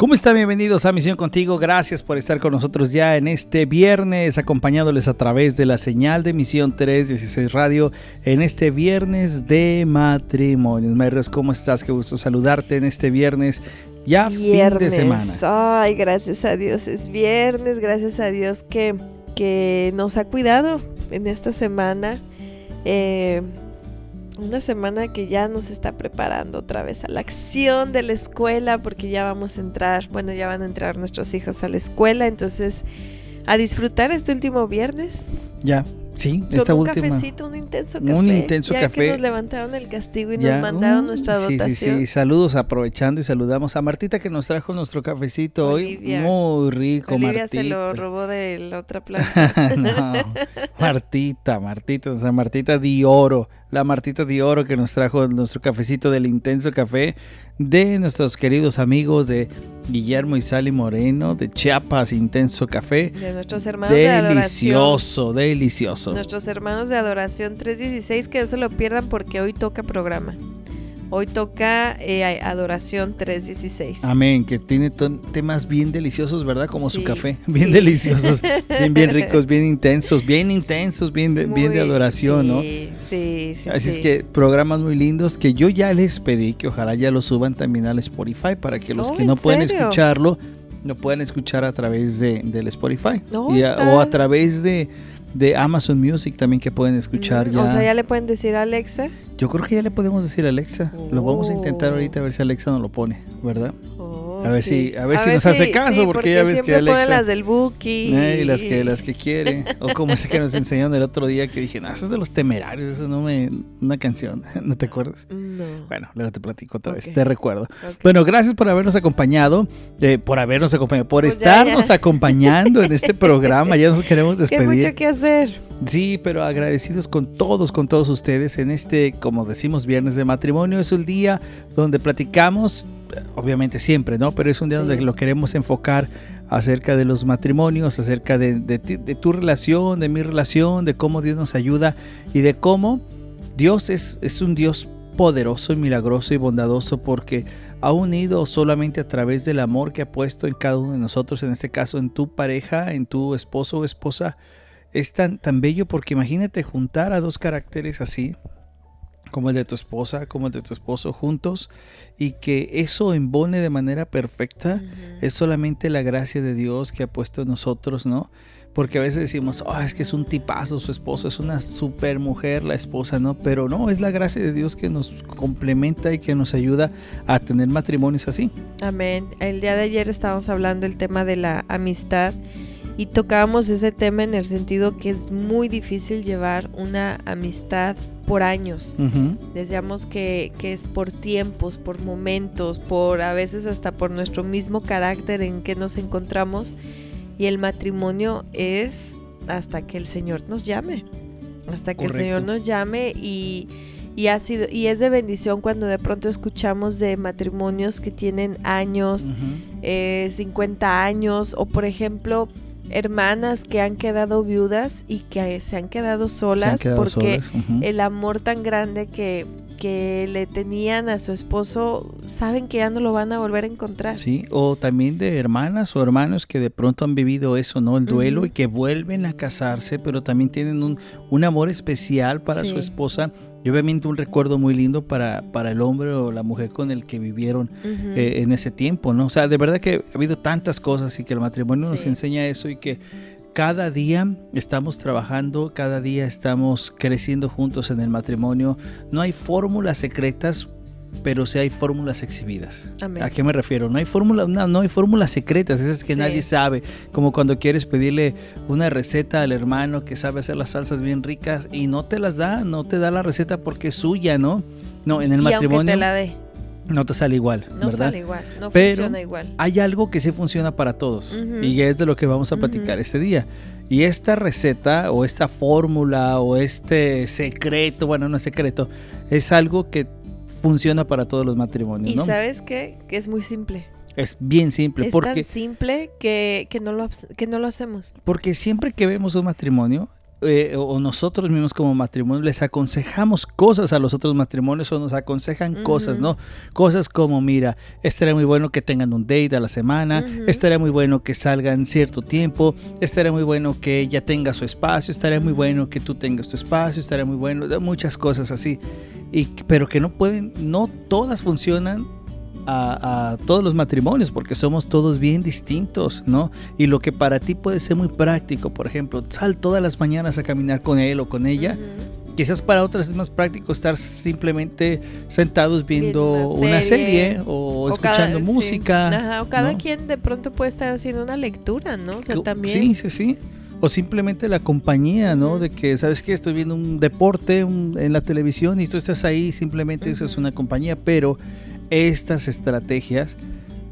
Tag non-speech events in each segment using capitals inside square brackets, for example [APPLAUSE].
¿Cómo están? Bienvenidos a Misión Contigo. Gracias por estar con nosotros ya en este viernes, acompañándoles a través de la señal de Misión 316 Radio en este viernes de matrimonios. Mayros, ¿cómo estás? Qué gusto saludarte en este viernes. Ya fin de semana. Ay, gracias a Dios es viernes. Gracias a Dios que, que nos ha cuidado en esta semana. Eh, una semana que ya nos está preparando otra vez a la acción de la escuela, porque ya vamos a entrar, bueno, ya van a entrar nuestros hijos a la escuela, entonces a disfrutar este último viernes. Ya, Sí, Con esta un última. cafecito, un intenso café. Un intenso ya café. Que nos levantaron el castigo y Ya, nos mandaron uh, nuestra sí, dotación. Sí, sí, saludos aprovechando y saludamos a Martita que nos trajo nuestro cafecito Olivia. hoy. Muy rico, Olivia Martita. se lo robó de la otra [LAUGHS] planta. [LAUGHS] no, Martita, Martita, nuestra Martita de oro, la Martita de oro que nos trajo nuestro cafecito del intenso café de nuestros queridos amigos de Guillermo y Sally Moreno de Chiapas Intenso Café. de nuestros hermanos de adoración. Delicioso, delicioso. Nuestros hermanos de Adoración 316, que no se lo pierdan porque hoy toca programa. Hoy toca eh, Adoración 316. Amén, que tiene temas bien deliciosos, ¿verdad? Como su Sí, café, bien sí. deliciosos, bien, bien ricos, bien [LAUGHS] intensos, bien intensos, bien de, bien de adoración, ¿no? Sí, sí, sí. Así es sí. que programas muy lindos que yo ya les pedí que ojalá ya lo suban también al Spotify para que los Oh, que ¿en no pueden serio? escucharlo lo puedan escuchar a través de, del Spotify No, Y a- está- o a través de, de Amazon Music también que pueden escuchar Mm, ya. O sea, ya le pueden decir a Alexa. Yo creo que ya le podemos decir a Alexa. Lo vamos a intentar Oh. ahorita a ver si Alexa nos lo pone, ¿verdad? Oh, A ver sí. si- a ver si nos hace caso, sí, porque ya ves que Alexa- las del Buki. Eh, y las que las que quiere o como ese que nos enseñaron el otro día que dije, no, eso es de los temerarios, eso no me una canción, [LAUGHS] ¿no te acuerdas? No. Bueno, luego te platico otra vez, te recuerdo. Bueno, gracias por habernos acompañado, eh, por habernos acompañado, por Pues estarnos ya. acompañando en este programa. Ya nos queremos [LAUGHS] Que hay despedir. mucho que hacer. Sí, pero agradecidos con todos, con todos ustedes en este, como decimos, viernes de matrimonio. Es un día donde platicamos, obviamente siempre, ¿no? Pero es un día Sí. donde lo queremos enfocar acerca de los matrimonios, acerca de, de tu relación, de mi relación, de cómo Dios nos ayuda y de cómo Dios es, es un Dios poderoso y milagroso y bondadoso porque ha unido solamente a través del amor que ha puesto en cada uno de nosotros, en este caso en tu pareja, en tu esposo o esposa, es tan, tan bello porque imagínate juntar a dos caracteres así, como el de tu esposa, como el de tu esposo, juntos, y que eso embone de manera perfecta, es solamente la gracia de Dios que ha puesto en nosotros, ¿no? Porque a veces decimos, oh, es que es un tipazo su esposo, es una super mujer la esposa, ¿no? Pero no, es la gracia de Dios que nos complementa y que nos ayuda a tener matrimonios así. Amén. El día de ayer estábamos hablando del tema de la amistad y tocábamos ese tema en el sentido que es muy difícil llevar una amistad por años. Ujú. Decíamos que, que es por tiempos, por momentos, por a veces hasta por nuestro mismo carácter en que nos encontramos. Y el matrimonio es hasta que el Señor nos llame. Hasta que Correcto. el Señor nos llame y, y, ha sido, y es de bendición cuando de pronto escuchamos de matrimonios que tienen años, Ujú. eh, 50 años, o por ejemplo, hermanas que han quedado viudas y que se han quedado han solas quedado porque solas, el amor tan grande que, que le tenían a su esposo, saben que ya no lo van a volver a encontrar. Sí, o también de hermanas o hermanos que de pronto han vivido eso, ¿no? El duelo y que vuelven a casarse, pero también tienen un, un amor especial para su esposa y obviamente un recuerdo muy lindo para, para el hombre o la mujer con el que vivieron eh, en ese tiempo, ¿no? O sea, de verdad que ha habido tantas cosas y que el matrimonio nos enseña eso y que cada día estamos trabajando, cada día estamos creciendo juntos en el matrimonio. No hay fórmulas secretas, pero sí hay fórmulas exhibidas. Amén. ¿A qué me refiero? No hay fórmula, no, no hay fórmulas secretas, esas que Sí. nadie sabe, como cuando quieres pedirle una receta al hermano que sabe hacer las salsas bien ricas y no te las da, no te da la receta porque es suya, ¿no? No, en el y aunque matrimonio te la dé, no te sale igual, no ¿verdad? sale igual, no Pero funciona igual. hay algo que sí funciona para todos y es de lo que vamos a platicar este día. Y esta receta o esta fórmula o este secreto, bueno, no es secreto, es algo que funciona para todos los matrimonios, Y ¿no? sabes qué? Que es muy simple. Es bien simple, Es porque, tan simple que, que, no lo, que no lo hacemos. porque siempre que vemos un matrimonio, eh, o nosotros mismos como matrimonio les aconsejamos cosas a los otros matrimonios o nos aconsejan cosas. ¿no? Cosas como, mira, estaría muy bueno que tengan un date a la semana, Ujú. estaría muy bueno que salgan cierto tiempo, estaría muy bueno que ella tenga su espacio, estaría muy bueno que tú tengas tu espacio, estaría muy bueno, muchas cosas así. Y, pero que no pueden, no todas funcionan a, a todos los matrimonios porque somos todos bien distintos, ¿no? Y lo que para ti puede ser muy práctico, por ejemplo, sal todas las mañanas a caminar con él o con ella, quizás para otras es más práctico estar simplemente sentados viendo una una serie, o, cada- escuchando sí. música. Ajá, o cada ¿no? quien de pronto puede estar haciendo una lectura, ¿no? O sea, también. Sí, sí, sí. O simplemente la compañía, ¿no? De que, ¿sabes qué? Estoy viendo un deporte un- en la televisión y tú estás ahí, simplemente eso es una compañía, pero estas estrategias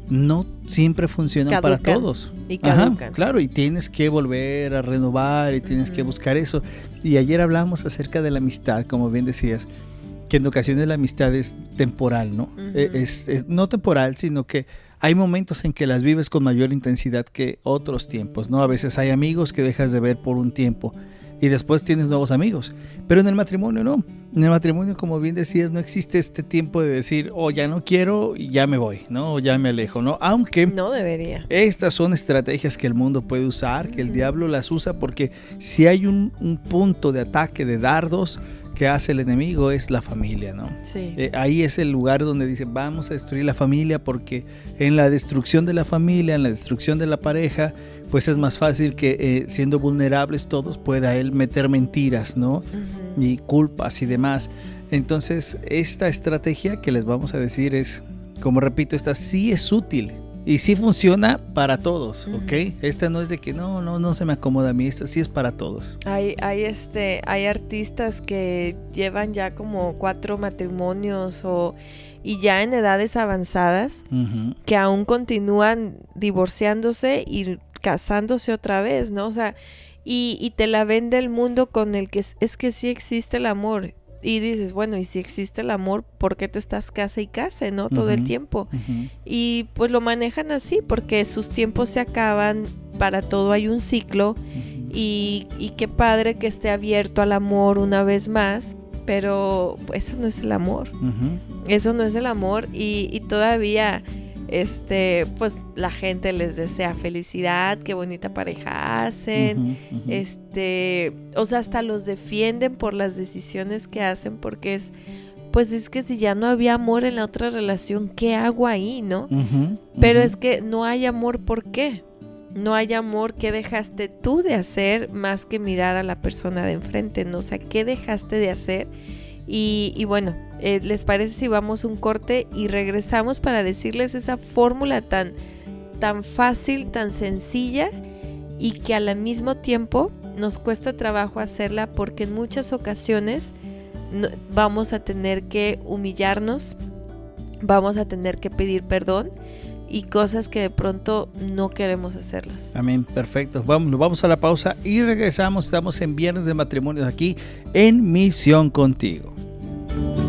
no siempre funcionan para todos. Y Ajá, caducan. claro, y tienes que volver a renovar y tienes que buscar eso. Y ayer hablamos acerca de la amistad, como bien decías, que en ocasiones la amistad es temporal, ¿no? Eh, es, es no temporal, sino que hay momentos en que las vives con mayor intensidad que otros tiempos, ¿no? A veces hay amigos que dejas de ver por un tiempo y después tienes nuevos amigos, pero en el matrimonio no. En el matrimonio, como bien decías, no existe este tiempo de decir, oh, ya no quiero y ya me voy, ¿no? O ya me alejo, ¿no? Aunque... No debería. Estas son estrategias que el mundo puede usar, que el diablo las usa porque si hay un, un punto de ataque de dardos que hace el enemigo es la familia, ¿no? Sí. Eh, ahí es el lugar donde dice vamos a destruir la familia porque en la destrucción de la familia, en la destrucción de la pareja, pues es más fácil que eh, siendo vulnerables todos pueda él meter mentiras, ¿no? Y culpas y demás. Entonces, esta estrategia que les vamos a decir es, como repito, esta sí es útil y sí funciona para todos, Ujú. ¿ok? Esta no es de que no, no, no se me acomoda a mí, esta sí es para todos. Hay, hay, este, hay artistas que llevan ya como cuatro matrimonios o, y ya en edades avanzadas que aún continúan divorciándose y casándose otra vez, ¿no? O sea, y, y te la vende el mundo con el que es, es que sí existe el amor. Y dices, bueno, y si existe el amor, ¿por qué te estás casa y case, no? Todo el tiempo. Y pues lo manejan así, porque sus tiempos se acaban, para todo hay un ciclo. Y, y qué padre que esté abierto al amor una vez más, pero eso no es el amor. Eso no es el amor y, y todavía, este, pues la gente les desea felicidad, qué bonita pareja hacen, este, o sea, hasta los defienden por las decisiones que hacen porque es, pues es que si ya no había amor en la otra relación, ¿qué hago ahí, no? Pero es que no hay amor, ¿por qué? No hay amor que dejaste tú de hacer más que mirar a la persona de enfrente, ¿no? O sea, ¿qué dejaste de hacer? Y, bueno, eh, ¿les parece si vamos un corte y regresamos para decirles esa fórmula tan, tan fácil, tan sencilla y que al mismo tiempo nos cuesta trabajo hacerla porque en muchas ocasiones vamos a tener que humillarnos, vamos a tener que pedir perdón y cosas que de pronto no queremos hacerlas. Amén, perfecto. Vamos, vamos a la pausa y regresamos. Estamos en Viernes de Matrimonios aquí en Misión Contigo. thank you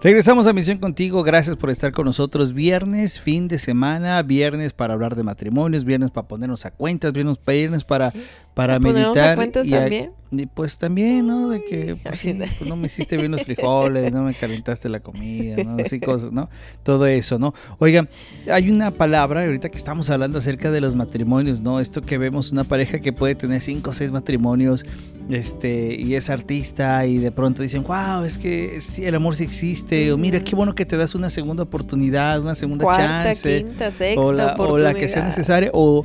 Regresamos a Misión Contigo. Gracias por estar con nosotros. Viernes, fin de semana, viernes para hablar de matrimonios, viernes para ponernos a cuentas, viernes, viernes para, para ¿Ponernos a meditar. cuentas y a- también? Y pues también, ¿no? De que pues, sí, pues, no me [LAUGHS] hiciste bien los frijoles, no me calentaste la comida, ¿no? Así cosas, ¿no? Todo eso, ¿no? Oigan, hay una palabra, ahorita que estamos hablando acerca de los matrimonios, ¿no? Esto que vemos una pareja que puede tener cinco o seis matrimonios, este, y es artista, y de pronto dicen, wow, es que sí, el amor sí existe, o mira, qué bueno que te das una segunda oportunidad, una segunda Cuarta, chance quinta, sexta o la, o la que sea necesaria o,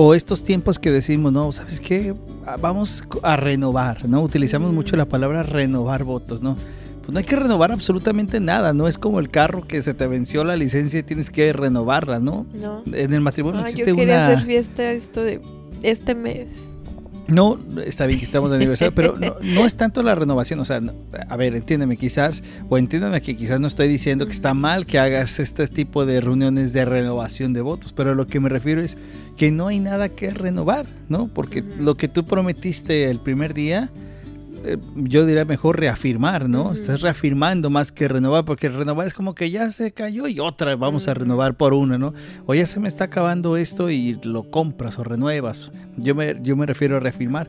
O estos tiempos que decimos, no, ¿sabes qué? Ah, vamos a renovar, ¿no? Utilizamos mucho la palabra renovar votos, ¿no? Pues no hay que renovar absolutamente nada, ¿no? Es como el carro que se te venció la licencia y tienes que renovarla, ¿no? No. En el matrimonio Ah, existe yo quería una... hacer fiesta esto de este mes. No, está bien que estamos de aniversario, pero no, no es tanto la renovación, o sea, no- a ver, entiéndeme quizás, o entiéndeme que quizás no estoy diciendo que está mal que hagas este tipo de reuniones de renovación de votos, pero lo que me refiero es que no hay nada que renovar, ¿no? Porque lo que tú prometiste el primer día, yo diría mejor reafirmar, ¿no? Estás reafirmando más que renovar, porque renovar es como que ya se cayó y otra vamos a renovar por una, ¿no? O ya se me está acabando esto y lo compras o renuevas. Yo me, yo me refiero a reafirmar.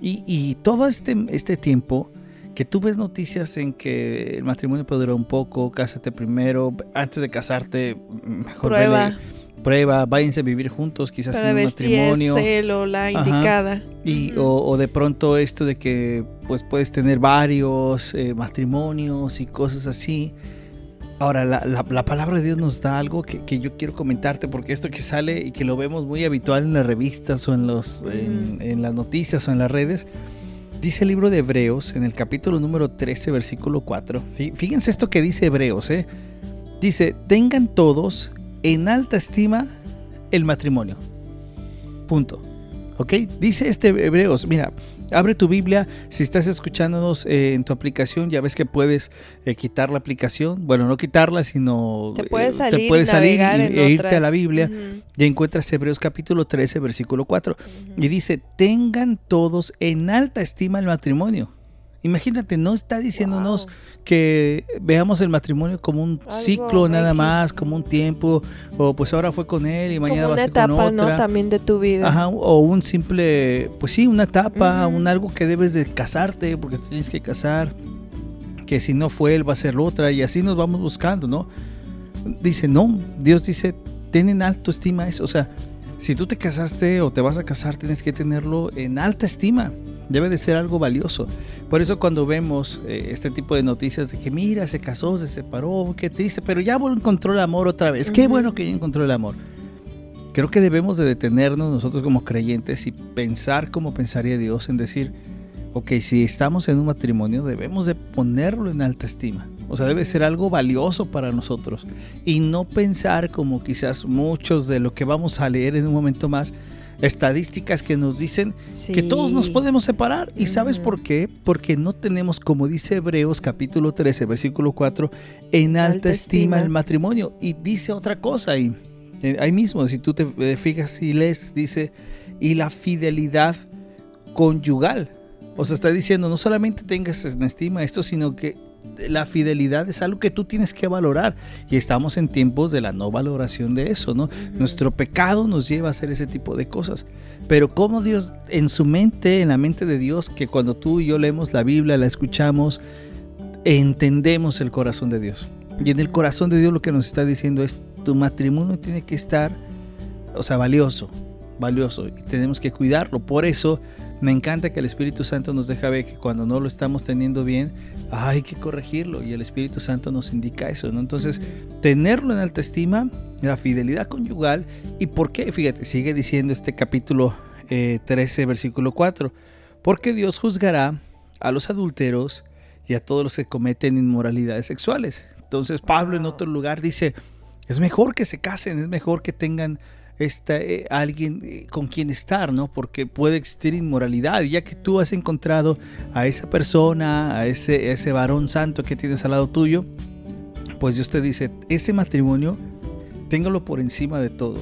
Y, y todo este, este tiempo que tú ves noticias en que el matrimonio puede durar un poco, cásate primero, antes de casarte, mejor Prueba. vele, prueba, váyanse a vivir juntos, quizás Para en un ver si es matrimonio. él o la Ajá. indicada. Y, o, o de pronto esto de que pues puedes tener varios eh, matrimonios y cosas así. Ahora, la, la- la palabra de Dios nos da algo que, que yo quiero comentarte, porque esto que sale y que lo vemos muy habitual en las revistas o en, los, en, en las noticias o en las redes, dice el libro de Hebreos en el capítulo número 13, versículo 4. Fí- Fíjense esto que dice Hebreos, ¿eh? Dice, tengan todos en alta estima el matrimonio. Punto. ¿Ok? Dice este Hebreos, mira, abre tu Biblia, si estás escuchándonos eh, en tu aplicación, ya ves que puedes eh, quitar la aplicación, bueno, no quitarla, sino Te puedes eh, salir, te puedes salir y- e irte a la Biblia Ujú, y encuentras Hebreos capítulo 13, versículo 4. ujú. Y dice, tengan todos en alta estima el matrimonio. Imagínate, no está diciéndonos Wow. que veamos el matrimonio como un Algo ciclo nada X. más, como un tiempo, o pues ahora fue con él y mañana Como va a ser con etapa, otra. ¿no? También de tu vida. Ajá, o un simple, pues sí, una etapa, un algo que debes de casarte, porque te tienes que casar, que si no fue él va a ser otra, y así nos vamos buscando, ¿no? Dice, no, Dios dice, ten en alto estima eso, o sea, si tú te casaste o te vas a casar, tienes que tenerlo en alta estima, debe de ser algo valioso. Por eso cuando vemos eh, este tipo de noticias de que mira, se casó, se separó, qué triste, pero ya encontró el amor otra vez, qué bueno que ya encontró el amor. Creo que debemos de detenernos nosotros como creyentes y pensar como pensaría Dios en decir, ok, si estamos en un matrimonio debemos de ponerlo en alta estima. O sea, debe ser algo valioso para nosotros y no pensar como quizás muchos de lo que vamos a leer en un momento más, estadísticas que nos dicen que todos nos podemos separar. ¿Y sabes por qué? Porque no tenemos, como dice Hebreos capítulo 13, versículo 4, en alta, Alta estima, estima. el matrimonio. Y dice otra cosa ahí. Eh, ahí mismo, si tú te eh, fijas y lees, dice, y la fidelidad conyugal. O sea, está diciendo, no solamente tengas en estima esto, sino que la fidelidad es algo que tú tienes que valorar. Y estamos en tiempos de la no valoración de eso, ¿no? Nuestro pecado nos lleva a hacer ese tipo de cosas. Pero como Dios, en su mente, en la mente de Dios, que cuando tú y yo leemos la Biblia, la escuchamos, entendemos el corazón de Dios. Y en el corazón de Dios lo que nos está diciendo es, tu matrimonio tiene que estar, o sea, valioso, valioso. Y tenemos que cuidarlo. Por eso me encanta que el Espíritu Santo nos deja ver que cuando no lo estamos teniendo bien, hay que corregirlo. Y el Espíritu Santo nos indica eso, ¿no? Entonces, tenerlo en alta estima, la fidelidad conyugal. ¿Y por qué? Fíjate, sigue diciendo este capítulo eh, 13, versículo 4. Porque Dios juzgará a los adúlteros y a todos los que cometen inmoralidades sexuales. Entonces Pablo en otro lugar dice, es mejor que se casen, es mejor que tengan esta, eh, alguien eh, con quien estar, ¿no? Porque puede existir inmoralidad, ya que tú has encontrado a esa persona, a ese, ese varón santo que tienes al lado tuyo, pues Dios te dice, ese matrimonio, téngalo por encima de todo.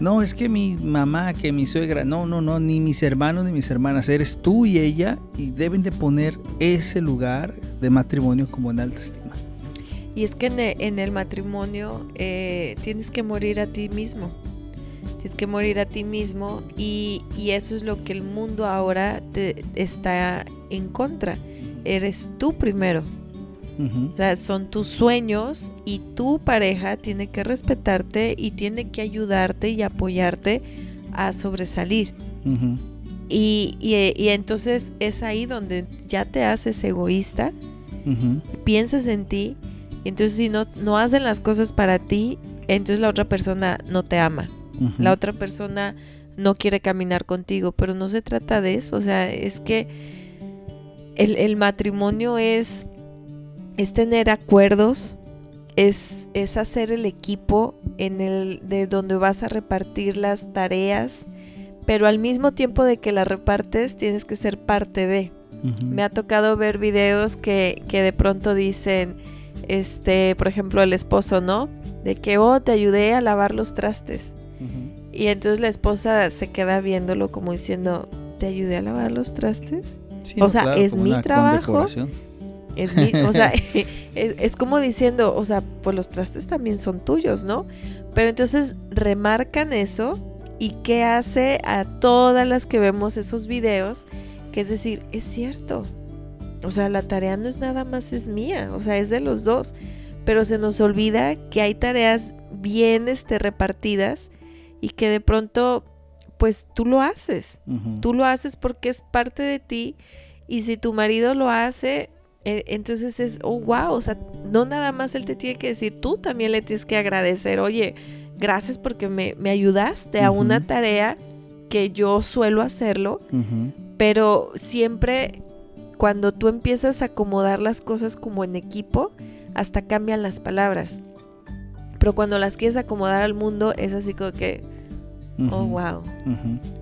No, es que mi mamá, que mi suegra, no, no, no, ni mis hermanos ni mis hermanas, eres tú y ella y deben de poner ese lugar de matrimonio como en alta estima. Y es que en en el, matrimonio eh, tienes que morir a ti mismo. Tienes que morir a ti mismo y, y eso es lo que el mundo ahora te está en contra. Eres tú primero. O sea, son tus sueños y tu pareja tiene que respetarte y tiene que ayudarte y apoyarte a sobresalir. Y, y- y entonces es ahí donde ya te haces egoísta, piensas en ti, y entonces si no, no hacen las cosas para ti, entonces la otra persona no te ama. La otra persona no quiere caminar contigo, pero no se trata de eso, o sea, es que el, el matrimonio es, es tener acuerdos, es, es hacer el equipo en el de donde vas a repartir las tareas, pero al mismo tiempo de que las repartes tienes que ser parte de. Me ha tocado ver videos que, que de pronto dicen, este, por ejemplo, el esposo, ¿no? De que, oh, te ayudé a lavar los trastes. Y entonces la esposa se queda viéndolo como diciendo, ¿te ayudé a lavar los trastes? Sí, O sea, claro, es mi trabajo. Es mi- o sea, [LAUGHS] [LAUGHS] es, es como diciendo, o sea, pues los trastes también son tuyos, ¿no? Pero entonces remarcan eso y qué hace a todas las que vemos esos videos, que es decir, es cierto. O sea, la tarea no es nada más es mía, o sea, es de los dos. Pero se nos olvida que hay tareas bien este, repartidas y que de pronto, pues tú lo haces. Tú lo haces porque es parte de ti y si tu marido lo hace, eh, entonces es, oh, wow, o sea, no nada más él te tiene que decir, tú también le tienes que agradecer, oye, gracias porque me, me ayudaste a una tarea que yo suelo hacerlo, pero siempre cuando tú empiezas a acomodar las cosas como en equipo, hasta cambian las palabras. Pero cuando las quieres acomodar al mundo, es así como que, oh, wow.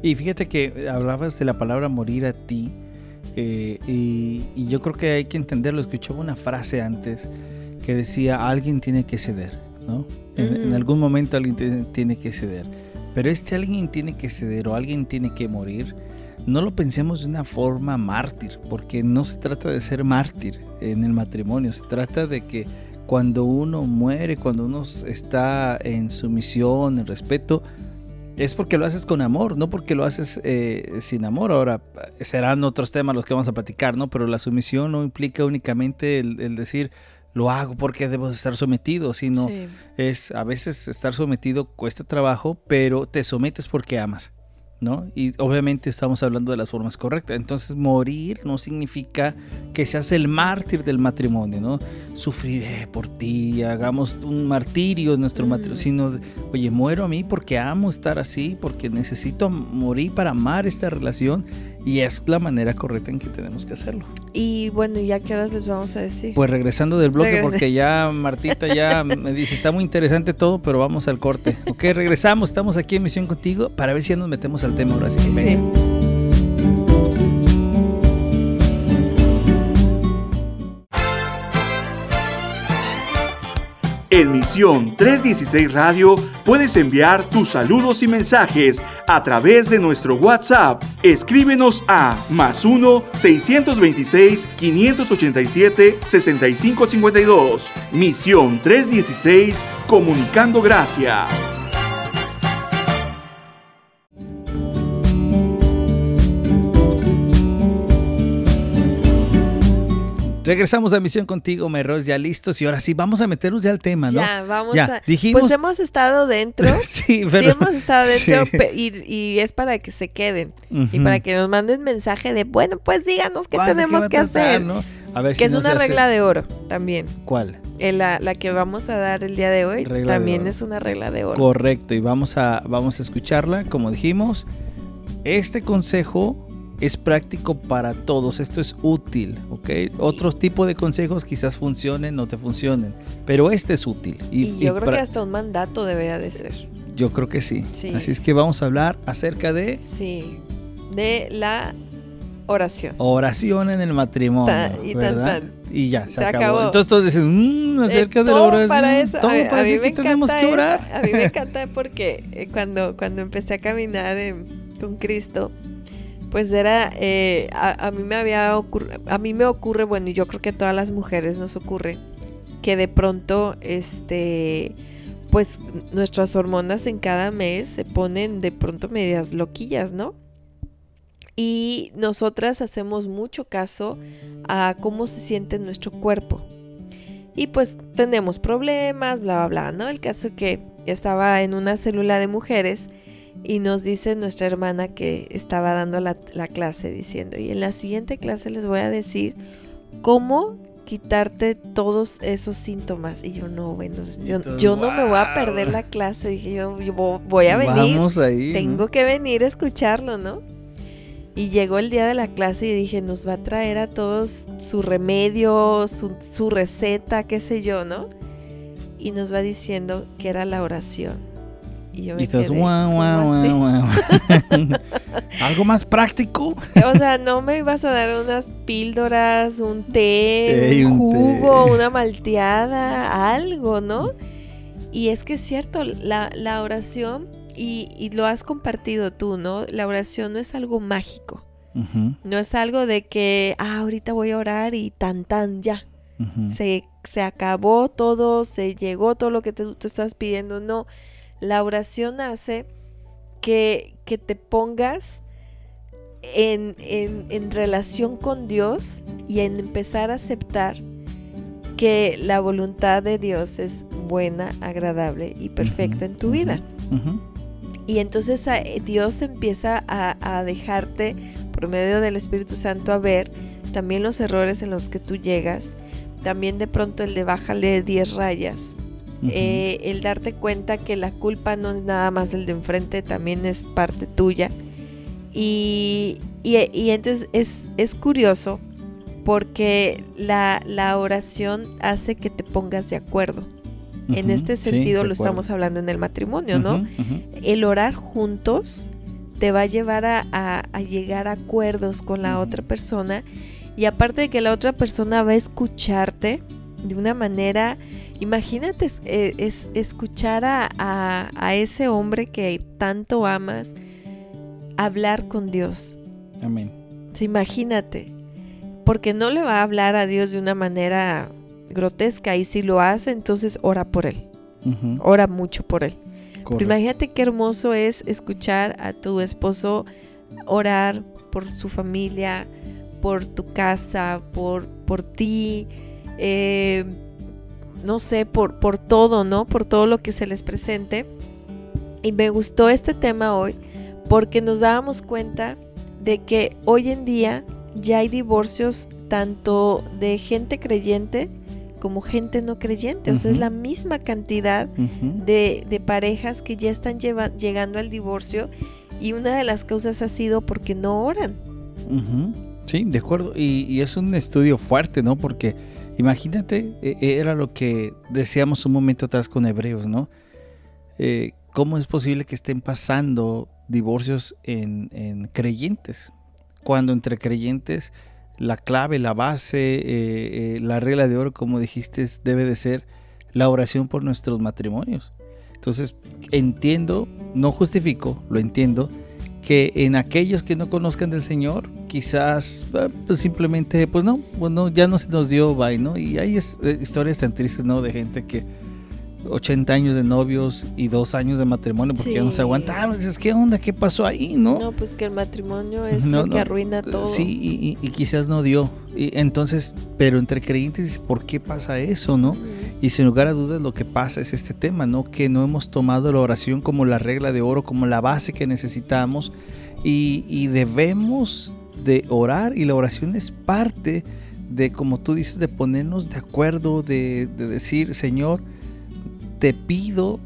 Y fíjate que hablabas de la palabra morir a ti. eh, y, y yo creo que hay que entenderlo. Escuchaba una frase antes que decía: alguien tiene que ceder, ¿no? En, en Ujú. algún momento alguien tiene que ceder. Pero este alguien tiene que ceder o alguien tiene que morir. No lo pensemos de una forma mártir, porque no se trata de ser mártir en el matrimonio. Se trata de que cuando uno muere, cuando uno está en sumisión, en respeto, es porque lo haces con amor, no porque lo haces eh, sin amor. Ahora, serán otros temas los que vamos a platicar, ¿no? Pero la sumisión no implica únicamente el, el decir, lo hago porque debo de estar sometido, sino Sí. es a veces estar sometido cuesta trabajo, pero te sometes porque amas, ¿no? Y obviamente estamos hablando de las formas correctas. Entonces, morir no significa que seas el mártir del matrimonio, ¿no? Sufriré por ti, hagamos un martirio en nuestro Mm. matrimonio, sino, oye, muero a mí porque amo estar así, porque necesito morir para amar esta relación y es la manera correcta en que tenemos que hacerlo. Y bueno, ¿y a qué horas les vamos a decir? Pues regresando del bloque, Regrese. porque ya Martita ya me dice, está muy interesante todo, pero vamos al corte. Ok, regresamos, estamos aquí en Misión Contigo para ver si ya nos metemos al tema ahora sí. En Misión 316 Radio puedes enviar tus saludos y mensajes a través de nuestro WhatsApp. Escríbenos a más 1-626-587-6552. Misión 316 Comunicando Gracia. Regresamos a Misión Contigo, Merros, ya listos y ahora sí, vamos a meternos ya al tema, ¿no? Ya, vamos Ya, a... dijimos- Pues hemos estado dentro. [LAUGHS] sí, Sí, pero... hemos estado [LAUGHS] dentro Sí. y, y es para que se queden y para que nos manden mensaje de, bueno, pues díganos qué ¿Cuál? ¿De tenemos que tratar, hacer. no? A ver Que si es no una hace- regla de oro también. ¿Cuál? Eh, La, la que vamos a dar el día de hoy Regla también es una regla de oro. Correcto, y vamos a, vamos a escucharla, como dijimos. Este consejo es práctico para todos, esto es útil, ¿ok? Otros tipos de consejos quizás funcionen, no te funcionen, pero este es útil. y, y yo creo que hasta un mandato debería de ser. Yo creo que sí. Sí. Así es que vamos a hablar acerca de Sí, de la oración. oración en el matrimonio, y ¿verdad? tan. Y ya, se, Se acabó. acabó. Entonces todos dicen, "Mm, acerca Eh, de la todo oración. para eso. todo a, para a mí decir me que tenemos que eso. orar. A mí me [LAUGHS] encanta porque eh, cuando, cuando empecé a caminar con Cristo, pues era, eh, a, mí me había ocurrido, a mí me ocurre, bueno, y yo creo que a todas las mujeres nos ocurre, que de pronto, este, pues nuestras hormonas en cada mes se ponen de pronto medias loquillas, ¿no? Y nosotras hacemos mucho caso a cómo se siente nuestro cuerpo. Y pues tenemos problemas, bla, bla, bla, ¿no? El caso que estaba en una célula de mujeres y nos dice nuestra hermana que estaba dando la, la clase diciendo, y en la siguiente clase les voy a decir cómo quitarte todos esos síntomas. Y yo no, bueno, yo, Entonces, yo no me voy a perder la clase. Dije yo, yo vo- voy a venir. Vamos ahí. Tengo ¿no? que venir a escucharlo, ¿no? Y llegó el día de la clase y dije, nos va a traer a todos su remedio, su, su receta, qué sé yo, ¿no? Y nos va diciendo que era la oración. Y yo me Y quedé, guau, "¿Cómo guau, así?". guau. [LAUGHS] Algo más práctico. O sea, no me ibas a dar unas píldoras, un té, Ey, un un jugo, té. una malteada, algo, ¿no? Y es que es cierto, la, la oración, y, y lo has compartido tú, ¿no? La oración no es algo mágico. No es algo de que, ah, ahorita voy a orar y tan, tan, ya. Se, se acabó todo, se llegó todo lo que te- tú estás pidiendo. No, la oración hace que, que te pongas en, en- en relación con Dios y en empezar a aceptar que la voluntad de Dios es buena, agradable y perfecta en tu vida. Y entonces a- eh, Dios empieza a, a dejarte, por medio del Espíritu Santo, a ver también los errores en los que tú llegas. También de pronto el de bájale 10 rayas. Eh, el darte cuenta que la culpa no es nada más del de enfrente, también es parte tuya. Y, y- y entonces es, es curioso porque la, la oración hace que te pongas de acuerdo. En este sentido lo estamos hablando en el matrimonio, ¿no? El orar juntos te va a llevar a, a- a llegar a acuerdos con la otra persona y aparte de que la otra persona va a escucharte de una manera, imagínate es- eh, es- escuchar a, a- a ese hombre que tanto amas hablar con Dios. Amén. Sí, imagínate, porque no le va a hablar a Dios de una manera grotesca y si lo hace, entonces ora por él, ora mucho por él. Pero imagínate qué hermoso es escuchar a tu esposo orar por su familia, por tu casa, por, por ti, eh, no sé, por, por todo, ¿no? Por todo lo que se les presente. Y me gustó este tema hoy porque nos dábamos cuenta de que hoy en día ya hay divorcios tanto de gente creyente como gente no creyente. O sea, es la misma cantidad de, de parejas que ya están lleva- llegando al divorcio y una de las causas ha sido porque no oran. Sí, de acuerdo. Y, y es un estudio fuerte, ¿no? Porque imagínate, e- era lo que decíamos un momento atrás con Hebreos, ¿no? Eh, ¿Cómo es posible que estén pasando divorcios en, en creyentes? Cuando entre creyentes la clave, la base, eh, eh, la regla de oro, como dijiste, debe de ser la oración por nuestros matrimonios. Entonces, entiendo, no justifico, lo entiendo, que en aquellos que no conozcan del Señor, quizás ah, pues simplemente, pues no, bueno, ya no se nos dio, bye. Y hay eh, historias tan tristes, ¿no? De gente que 80 años de novios y dos años de matrimonio porque ya no se aguantaron. Dices, ¿qué onda? ¿Qué pasó ahí, no? No, pues que el matrimonio es No, lo que arruina todo. Sí, y, y- y quizás no dio. Y entonces, pero entre creyentes, ¿por qué pasa eso, no? Y sin lugar a dudas lo que pasa es este tema, ¿no? Que no hemos tomado la oración como la regla de oro, como la base que necesitamos y, y debemos de orar y la oración es parte de, como tú dices, de ponernos de acuerdo, de, de decir, Señor, te pido,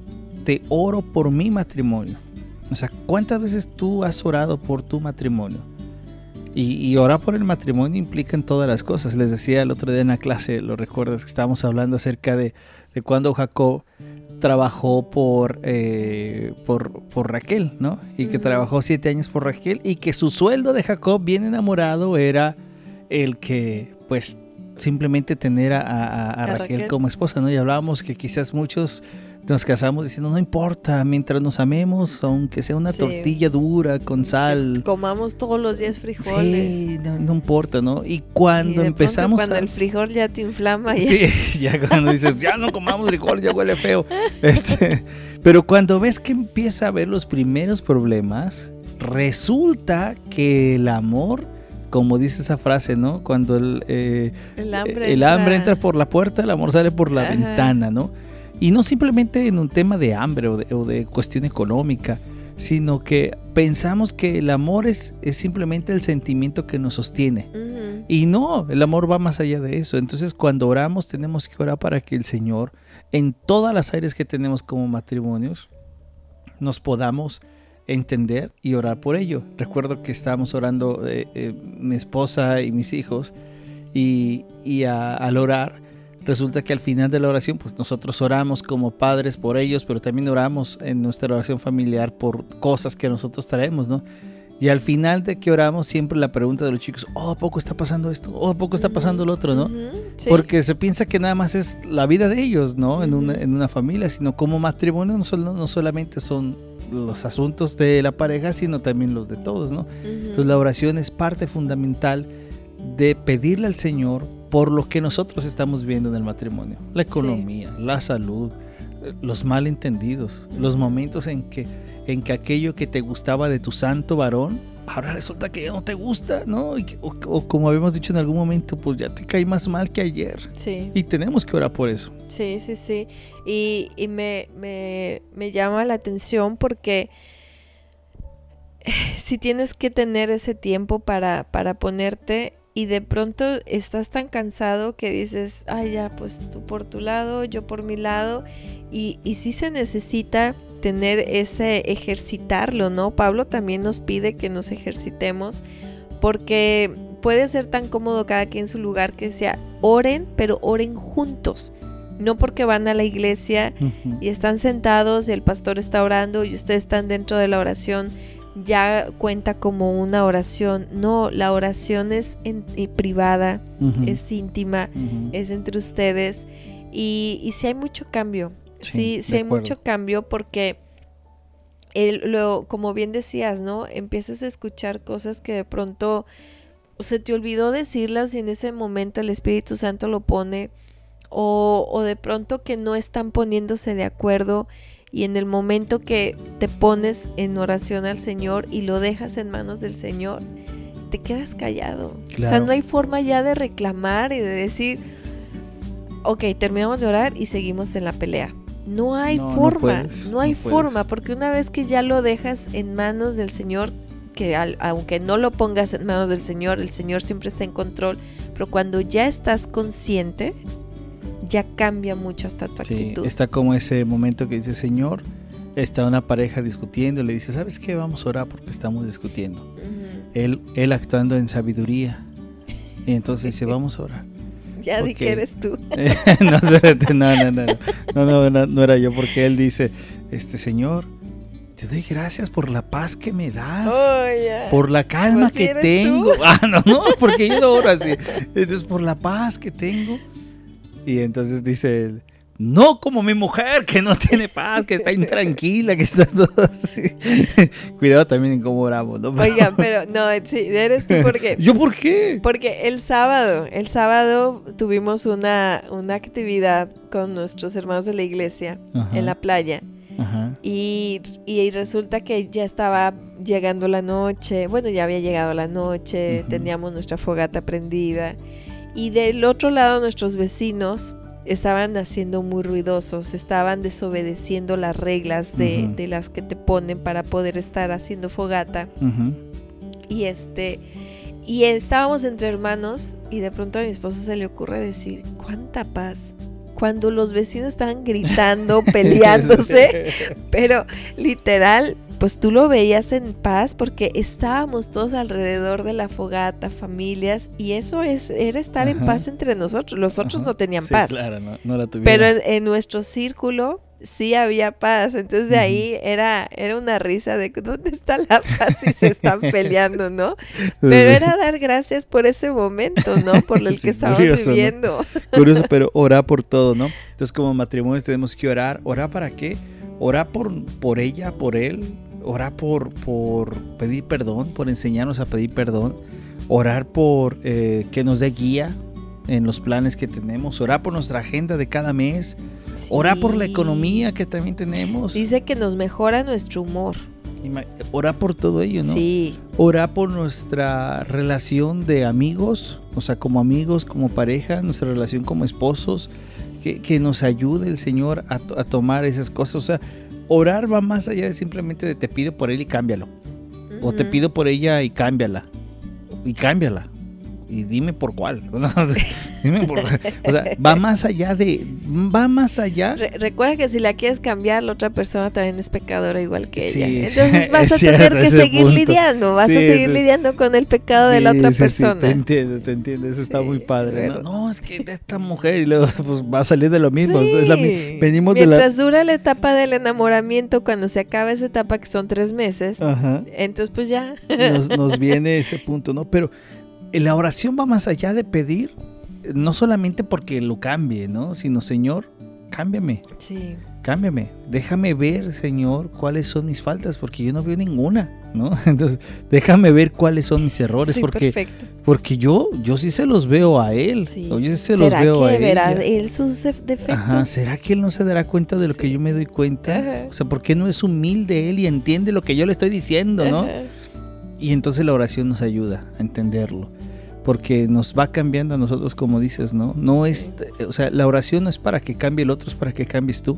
te oro por mi matrimonio. O sea, ¿cuántas veces tú has orado por tu matrimonio? Y, y orar por el matrimonio implica en todas las cosas. Les decía el otro día en la clase, lo recuerdas, que estábamos hablando acerca de, de cuando Jacob trabajó por, eh, por, por Raquel, ¿no? Y que trabajó siete años por Raquel y que su sueldo de Jacob bien enamorado era el que, pues, simplemente tener a, Raquel, Raquel. como esposa, ¿no? Y hablábamos que quizás muchos nos casamos diciendo, no importa, mientras nos amemos, aunque sea una Sí. tortilla dura con sal. Comamos todos los días frijoles. Sí, no, no importa, ¿no? Y Y cuando de pronto empezamos cuando a... el frijol ya te inflama. ya- Sí, [LAUGHS] ya cuando dices, ya no comamos frijol, ya huele feo. Este, pero cuando ves que empieza a haber los primeros problemas, resulta que el amor, como dice esa frase, ¿no? Cuando el, eh, El hambre. el hambre entra por la puerta, el amor sale por la Ajá. ventana, ¿no? Y no simplemente en un tema de hambre o de, o de cuestión económica, sino que pensamos que el amor es, es simplemente el sentimiento que nos sostiene. Y no, el amor va más allá de eso. Entonces cuando oramos tenemos que orar para que el Señor, en todas las áreas que tenemos como matrimonios, nos podamos entender y orar por ello. Recuerdo que estábamos orando eh, eh, mi esposa y mis hijos y, al orar resulta que al final de la oración pues nosotros oramos como padres por ellos, pero también oramos en nuestra oración familiar por cosas que nosotros traemos, ¿no? Y al final de que oramos, siempre la pregunta de los chicos, oh, ¿a poco está pasando esto? ¿Oh, ¿a poco está pasando lo otro? ¿no? Porque se piensa que nada más es la vida de ellos, ¿no? en, una, en, una, familia, sino como matrimonio no, no, solamente son los asuntos de la pareja, sino también los de todos, ¿no? Entonces la oración es parte fundamental de pedirle al Señor por lo que nosotros estamos viendo en el matrimonio. La economía, la salud, los malentendidos, los momentos en que en que aquello que te gustaba de tu santo varón, ahora resulta que ya no te gusta, ¿no? o, como habíamos dicho en algún momento, pues ya te cae más mal que ayer. Sí. Y tenemos que orar por eso. Sí, sí, sí. Y, me, me, llama la atención porque [SIGHS] si tienes que tener ese tiempo para, para ponerte y de pronto estás tan cansado que dices, ay ya, pues tú por tu lado, yo por mi lado, y, y sí se necesita tener ese ejercitarlo, ¿no? Pablo también nos pide que nos ejercitemos porque puede ser tan cómodo cada quien en su lugar que sea oren, pero oren juntos. No porque van a la iglesia y están sentados y el pastor está orando y ustedes están dentro de la oración, ya cuenta como una oración. No, la oración es privada, es íntima, es entre ustedes y, y si hay mucho cambio. Sí, sí, hay mucho cambio porque, lo, como bien decías, ¿no? Empiezas a escuchar cosas que de pronto se te olvidó decirlas y en ese momento el Espíritu Santo lo pone o, o de pronto que no están poniéndose de acuerdo y en el momento que te pones en oración al Señor y lo dejas en manos del Señor, te quedas callado. O sea, no hay forma ya de reclamar y de decir, ok, terminamos de orar y seguimos en la pelea. No hay forma, no, hay forma, porque una vez que ya lo dejas en manos del Señor, que aunque no lo pongas en manos del Señor, el Señor siempre está en control, pero cuando ya estás consciente, ya cambia mucho hasta tu actitud. Está como ese momento que dice, Señor, está una pareja discutiendo, le dice, ¿sabes qué? Vamos a orar porque estamos discutiendo. él, él actuando en sabiduría. Y entonces dice, [LAUGHS] vamos a orar. Ya di que eres tú. [LAUGHS] no, espérate, no, no, no, no, no, no, era yo, porque él dice, este señor, te doy gracias por la paz que me das, oh, por la calma pues que tengo. Ah, no, no, porque yo no oro así. Entonces, por la paz que tengo. Y entonces dice él, no como mi mujer que no tiene paz, que está intranquila, que está todo así. [LAUGHS] Cuidado también en cómo oramos, ¿no? Oiga, [LAUGHS] pero no, sí, eres tú porque... ¿Yo por qué? Porque el sábado, el sábado tuvimos una, una actividad con nuestros hermanos de la iglesia en la playa. Y, y, resulta que ya estaba llegando la noche, bueno, ya había llegado la noche, teníamos nuestra fogata prendida. Y del otro lado nuestros vecinos estaban haciendo muy ruidosos, estaban desobedeciendo las reglas de, de, las que te ponen para poder estar haciendo fogata. Y este, y estábamos entre hermanos y de pronto a mi esposo se le ocurre decir, ¿cuánta paz? Cuando los vecinos estaban gritando, [LAUGHS] peleándose, pero literal pues tú lo veías en paz porque estábamos todos alrededor de la fogata, familias, y eso es, era estar en paz entre nosotros. Los otros no tenían paz. Claro, no, la tuvieron. Pero en, nuestro círculo sí había paz. Entonces de ahí era, era una risa de dónde está la paz si se están [LAUGHS] peleando, ¿no? Pero era dar gracias por ese momento, ¿no? Por el [LAUGHS] que estábamos viviendo. Curioso, pero [LAUGHS] orar por todo, ¿no? Entonces como matrimonios tenemos que orar. ¿Orar para qué? Orar por, por ella, por él, orar por, por pedir perdón, por enseñarnos a pedir perdón, orar por eh, que nos dé guía en los planes que tenemos, orar por nuestra agenda de cada mes, orar por la economía que también tenemos. Dice que nos mejora nuestro humor. Orar por todo ello, ¿no? Sí. Orar por nuestra relación de amigos, o sea, como amigos, como pareja, nuestra relación como esposos, que, que nos ayude el Señor a, a tomar esas cosas. O sea, orar va más allá de simplemente de te pido por él y cámbialo. O te pido por ella y cámbiala. Y cámbiala. Y dime por cuál. [LAUGHS] dime por, o sea, va más allá de, va más allá. recuerda que si la quieres cambiar, la otra persona también es pecadora igual que ella. Entonces [LAUGHS] vas a tener que seguir lidiando, vas a seguir lidiando con el pecado de la otra persona. te entiendo, te entiendo, eso está muy padre. ¿no? es que de esta mujer y luego pues, va a salir de lo mismo. venimos Mientras dura la etapa del enamoramiento, cuando se acaba esa etapa que son tres meses, entonces pues ya. Nos, nos [LAUGHS] viene ese punto, ¿no? Pero la oración va más allá de pedir, no solamente porque lo cambie, ¿no? Sino, Señor, cámbiame. Sí. Cámbiame. Déjame ver, Señor, cuáles son mis faltas, porque yo no veo ninguna, ¿no? [LAUGHS] Entonces, déjame ver cuáles son mis errores, porque, porque yo, yo sí se los veo a Él. Sí. yo sí se los veo que a verá él sus defectos? Ajá. ¿Será que Él no se dará cuenta de lo que yo me doy cuenta? O sea, ¿por qué no es humilde Él y entiende lo que yo le estoy diciendo, ¿no? Y entonces la oración nos ayuda a entenderlo, porque nos va cambiando a nosotros como dices, ¿no? No es, o sea, la oración no es para que cambie el otro, es para que cambies tú,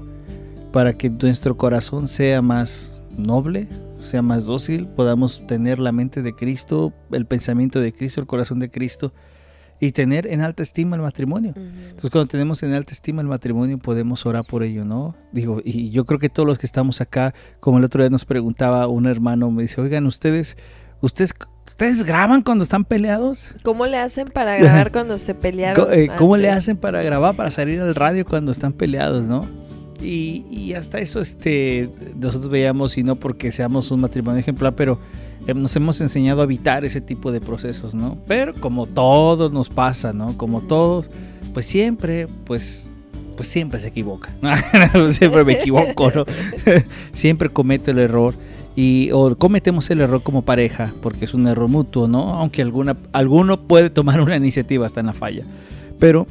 para que nuestro corazón sea más noble, sea más dócil, podamos tener la mente de Cristo, el pensamiento de Cristo, el corazón de Cristo y tener en alta estima el matrimonio. Entonces, cuando tenemos en alta estima el matrimonio, podemos orar por ello, ¿no? Digo, y yo creo que todos los que estamos acá, como el otro día nos preguntaba un hermano, me dice, oigan, ustedes ¿Ustedes, ¿Ustedes graban cuando están peleados? ¿Cómo le hacen para grabar cuando se [LAUGHS] pelearon? Eh, ¿Cómo, le hacen para grabar, para salir al radio cuando están peleados, no? Y, hasta eso este, nosotros veíamos, y no porque seamos un matrimonio ejemplar, pero eh, nos hemos enseñado a evitar ese tipo de procesos, ¿no? Pero como todos nos pasa, ¿no? Como todos, pues siempre, pues pues siempre se equivoca. [LAUGHS] siempre me equivoco, ¿no? [LAUGHS] siempre cometo el error y o cometemos el error como pareja, porque es un error mutuo, ¿no? Aunque alguna, alguno puede tomar una iniciativa hasta en la falla. Pero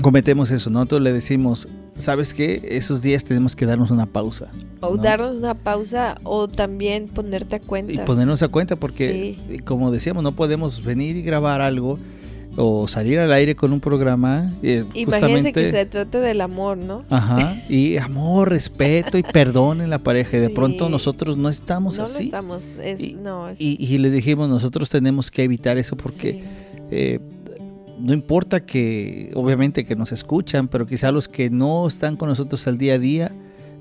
cometemos eso, ¿no? Entonces le decimos, ¿sabes qué? Esos días tenemos que darnos una pausa. O darnos una pausa o también ponerte a cuenta. Y ponernos a cuenta porque, como decíamos, no podemos venir y grabar algo o salir al aire con un programa. Eh, Imagínense que se trate del amor, ¿no? Ajá, y amor, respeto y perdón en la pareja. Y de pronto nosotros no estamos así. No estamos, es, y, no. Y, le dijimos, nosotros tenemos que evitar eso porque eh, no importa que, obviamente que nos escuchan, pero quizá los que no están con nosotros al día a día,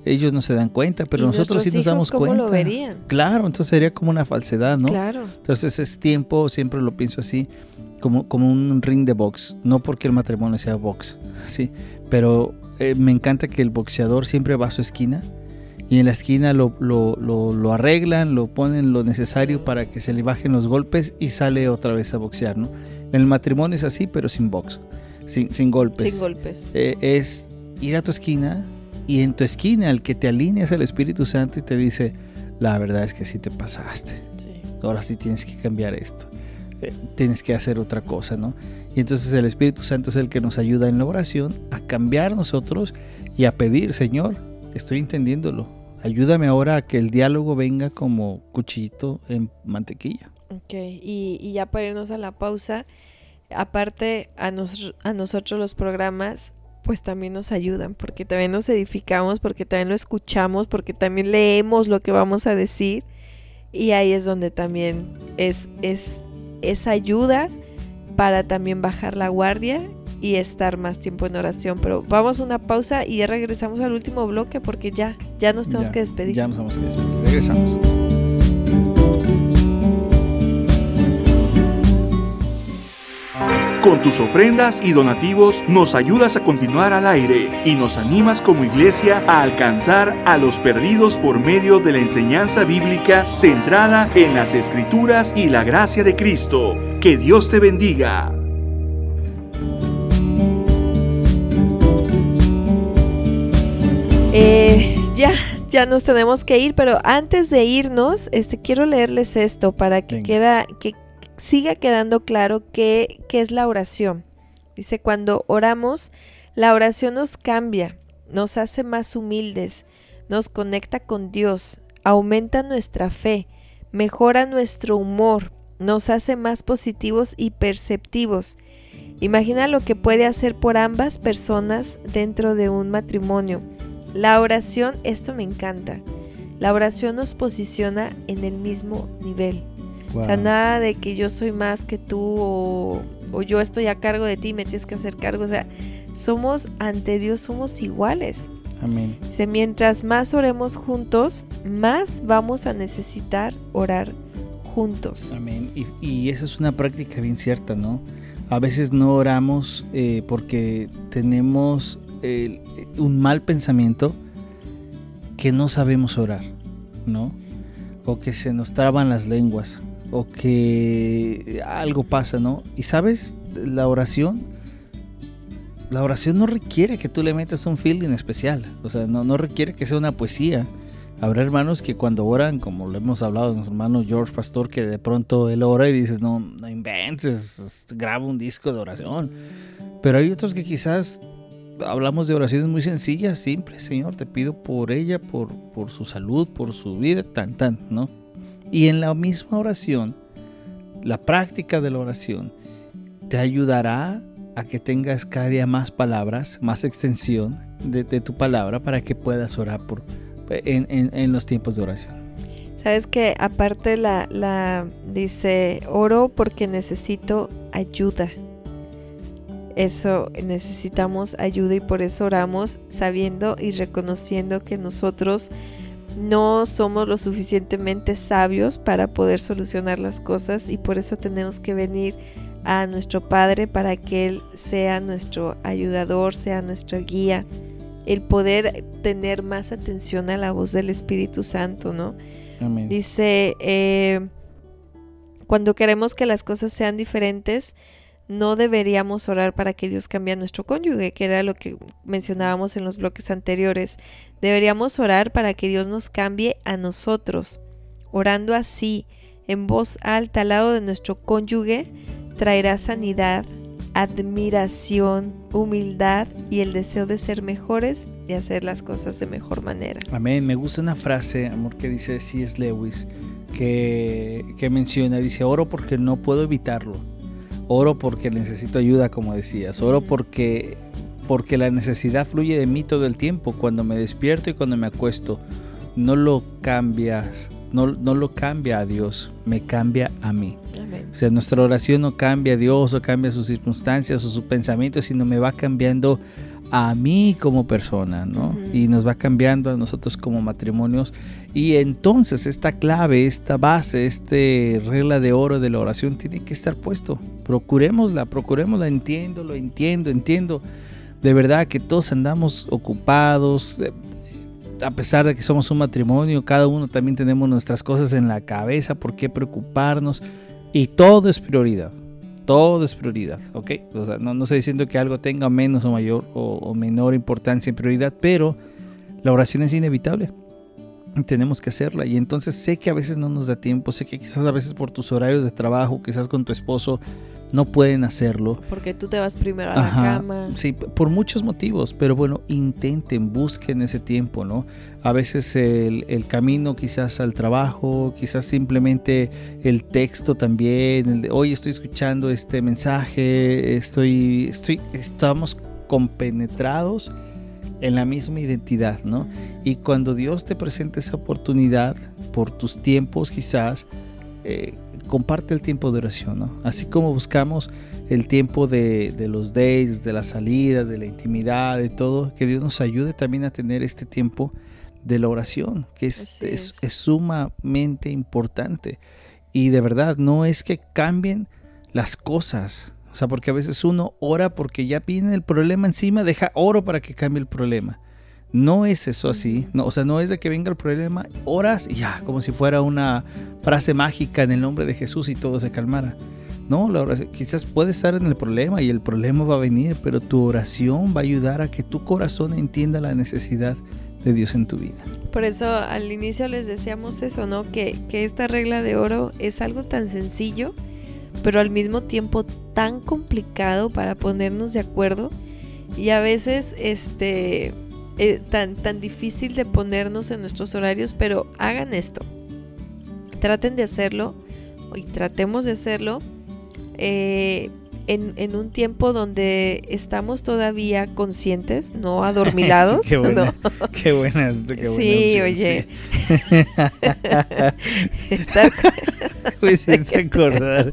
ellos no se dan cuenta, pero nosotros sí nos damos cómo cuenta. Lo verían? Claro, entonces sería como una falsedad, ¿no? Claro. Entonces es tiempo, siempre lo pienso así, como, como un ring de box, no porque el matrimonio sea box, ¿sí? Pero eh, me encanta que el boxeador siempre va a su esquina y en la esquina lo, lo, lo, arreglan, lo ponen lo necesario para que se le bajen los golpes y sale otra vez a boxear, ¿no? En el matrimonio es así, pero sin box, sin, sin golpes. Sin golpes. Eh, es ir a tu esquina y en tu esquina al que te alineas al Espíritu Santo y te dice, la verdad es que sí te pasaste. Ahora sí tienes que cambiar esto. Tienes que hacer otra cosa, ¿no? Y entonces el Espíritu Santo es el que nos ayuda en la oración a cambiar nosotros y a pedir, Señor, estoy entendiéndolo. Ayúdame ahora a que el diálogo venga como cuchillito en mantequilla. Ok, y, ya para irnos a la pausa, aparte a, a nosotros los programas, pues también nos ayudan, porque también nos edificamos, porque también lo escuchamos, porque también leemos lo que vamos a decir. Y ahí es donde también es, es esa ayuda para también bajar la guardia y estar más tiempo en oración. Pero vamos a una pausa y ya regresamos al último bloque porque ya, ya nos tenemos que despedir. Ya nos tenemos que despedir. Regresamos. Con tus ofrendas y donativos nos ayudas a continuar al aire y nos animas como iglesia a alcanzar a los perdidos por medio de la enseñanza bíblica centrada en las escrituras y la gracia de Cristo. Que Dios te bendiga. Eh, ya, ya nos tenemos que ir, pero antes de irnos, este quiero leerles esto para que queda que siga quedando claro qué, es la oración. Dice, cuando oramos, la oración nos cambia, nos hace más humildes, nos conecta con Dios, aumenta nuestra fe, mejora nuestro humor, nos hace más positivos y perceptivos. Imagina lo que puede hacer por ambas personas dentro de un matrimonio. La oración, esto me encanta, la oración nos posiciona en el mismo nivel O sea, nada de que yo soy más que tú o, o yo estoy a cargo de ti, me tienes que hacer cargo. O sea, somos ante Dios, somos iguales. Amén. Dice, mientras más oremos juntos, más vamos a necesitar orar juntos. Amén. Y, y esa es una práctica bien cierta, ¿no? A veces no oramos eh, porque tenemos eh, un mal pensamiento que no sabemos orar, ¿no? O que se nos traban las lenguas, o que algo pasa, ¿no? Y sabes, la oración, la oración no requiere que tú le metas un feeling especial, o sea, no, no requiere que sea una poesía. Habrá hermanos que cuando oran, como lo hemos hablado de nuestro hermano George Pastor, que de pronto él ora y dices, no, no inventes, graba un disco de oración. Pero hay otros que quizás hablamos de oraciones muy sencillas, simples, Señor, te pido por ella, por, por su salud, por su vida, tan, tan, ¿no? Y en la misma oración, la práctica de la oración te ayudará a que tengas cada día más palabras, más extensión de, tu palabra para que puedas orar por, en, en, en los tiempos de oración. Sabes que aparte la, la dice, oro porque necesito ayuda. Eso necesitamos ayuda y por eso oramos sabiendo y reconociendo que nosotros no somos lo suficientemente sabios para poder solucionar las cosas y por eso tenemos que venir a nuestro Padre para que Él sea nuestro ayudador, sea nuestra guía, el poder tener más atención a la voz del Espíritu Santo, ¿no? Amén. Dice, eh, cuando queremos que las cosas sean diferentes, no deberíamos orar para que Dios cambie a nuestro cónyuge, que era lo que mencionábamos en los bloques anteriores. Deberíamos orar para que Dios nos cambie a nosotros. Orando así, en voz alta al lado de nuestro cónyuge, traerá sanidad, admiración, humildad y el deseo de ser mejores y hacer las cosas de mejor manera. Amén. Me gusta una frase, amor, que dice C.S. Lewis, que, que menciona, dice, oro porque no puedo evitarlo. Oro porque necesito ayuda, como decías. Oro porque, porque la necesidad fluye de mí todo el tiempo, cuando me despierto y cuando me acuesto. No lo cambias, no, no lo cambia a Dios, me cambia a mí. Amén. O sea, nuestra oración no cambia a Dios o cambia sus circunstancias o sus pensamientos, sino me va cambiando a mí como persona, ¿no? Y nos va cambiando a nosotros como matrimonios. Y entonces esta clave, esta base, este regla de oro de la oración tiene que estar puesto. Procurémosla, procurémosla, entiendo, lo entiendo, entiendo. De verdad que todos andamos ocupados, eh, a pesar de que somos un matrimonio, cada uno también tenemos nuestras cosas en la cabeza, por qué preocuparnos. Y todo es prioridad. Todo es prioridad, ¿ok? O sea, no, no estoy diciendo que algo tenga menos o mayor o, o menor importancia en prioridad, pero la oración es inevitable. Tenemos que hacerla. Y entonces sé que a veces no nos da tiempo, sé que quizás a veces por tus horarios de trabajo, quizás con tu esposo, no pueden hacerlo. Porque tú te vas primero a Ajá, la cama. Sí, por muchos motivos, pero bueno, intenten, busquen ese tiempo, ¿no? A veces el, el camino quizás al trabajo, quizás simplemente el texto también, el de, oye, estoy escuchando este mensaje, estoy, estoy, estamos compenetrados en la misma identidad, ¿no? Y cuando Dios te presenta esa oportunidad, por tus tiempos quizás, eh, comparte el tiempo de oración, ¿no? Así como buscamos el tiempo de, de los days, de las salidas, de la intimidad, de todo, que Dios nos ayude también a tener este tiempo de la oración, que es, Así es, es. es sumamente importante. Y de verdad, no es que cambien las cosas. O sea, porque a veces uno ora porque ya viene el problema encima, deja oro para que cambie el problema. No es eso así. No, o sea, no es de que venga el problema, oras y ya, como si fuera una frase mágica en el nombre de Jesús y todo se calmara. No, la oración, quizás puede estar en el problema y el problema va a venir, pero tu oración va a ayudar a que tu corazón entienda la necesidad de Dios en tu vida. Por eso al inicio les decíamos eso, ¿no? Que, que esta regla de oro es algo tan sencillo, pero al mismo tiempo tan complicado para ponernos de acuerdo y a veces este eh, tan, tan difícil de ponernos en nuestros horarios, pero hagan esto. Traten de hacerlo y tratemos de hacerlo eh, en, en un tiempo donde estamos todavía conscientes, no [LAUGHS] adormilados. Qué buena, ¿no? qué buena, qué buena Sí, opción, oye. sí. Estar- [LAUGHS] Me hiciste acordar.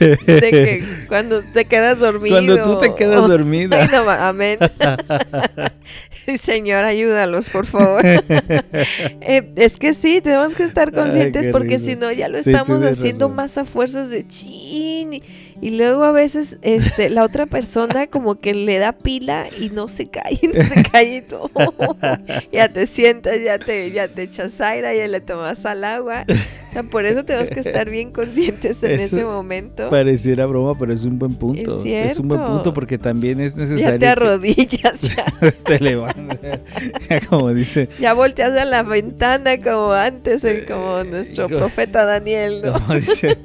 de que cuando te quedas dormido. Cuando tú te quedas o- dormida. Ay, no, amén. [LAUGHS] Señor, ayúdalos, por favor. Eh, es que sí, tenemos que estar conscientes porque si no ya lo Sí, estamos haciendo razón. más a fuerzas de chin. Y, y luego a veces este, la otra persona como que le da pila y no se cae, [LAUGHS] no se cae y tú [LAUGHS] ya te sientas, ya te, ya te echas aire, ya le tomas al agua. O sea, por eso tenemos que estar bien conscientes en Eso ese momento. Pareciera broma, pero es un buen punto. Es un buen punto porque también es necesario. Ya te arrodillas, ya, [LAUGHS] te levantas. Como dice, ya volteas a la ventana como antes, eh, como nuestro como- profeta Daniel, ¿no? como dice,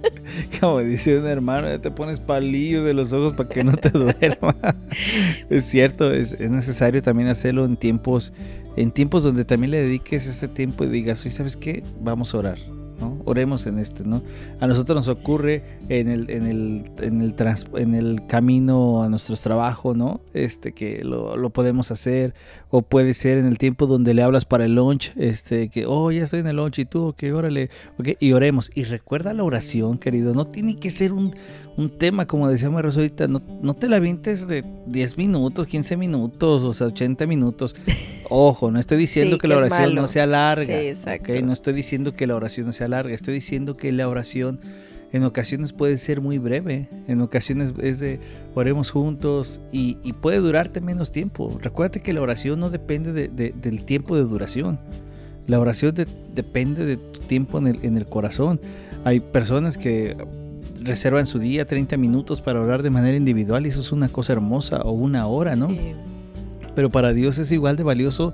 como dice un hermano, ya te pones palillos de los ojos para que no te [LAUGHS] duerma. es cierto, es, es necesario también hacerlo en tiempos, en tiempos donde también le dediques ese tiempo y digas, oye, ¿sabes qué? Vamos a orar. ¿no? Oremos en este, ¿no? A nosotros nos ocurre en el, en el, en el, trans- en el camino a nuestros trabajos, ¿no? Este, que lo, lo podemos hacer, o puede ser en el tiempo donde le hablas para el lunch, este, que, oh, ya estoy en el lunch y tú, ok, órale, ok, y oremos. Y recuerda la oración, querido, no tiene que ser un, un tema, como decíamos Rosa ahorita, no, no te la vientes de 10 minutos, 15 minutos, o sea, 80 minutos. [LAUGHS] Ojo, no estoy diciendo Sí, que la oración no sea larga. No estoy diciendo que la oración no sea larga, estoy diciendo que la oración en ocasiones puede ser muy breve, en ocasiones es de oremos juntos y, y puede durarte menos tiempo. Recuérdate que la oración no depende de- de- del tiempo de duración. La oración de- depende de tu tiempo en el, en el corazón. Hay personas que reservan su día 30 minutos para orar de manera individual y eso es una cosa hermosa o una hora, ¿no? Sí. Pero para Dios es igual de valioso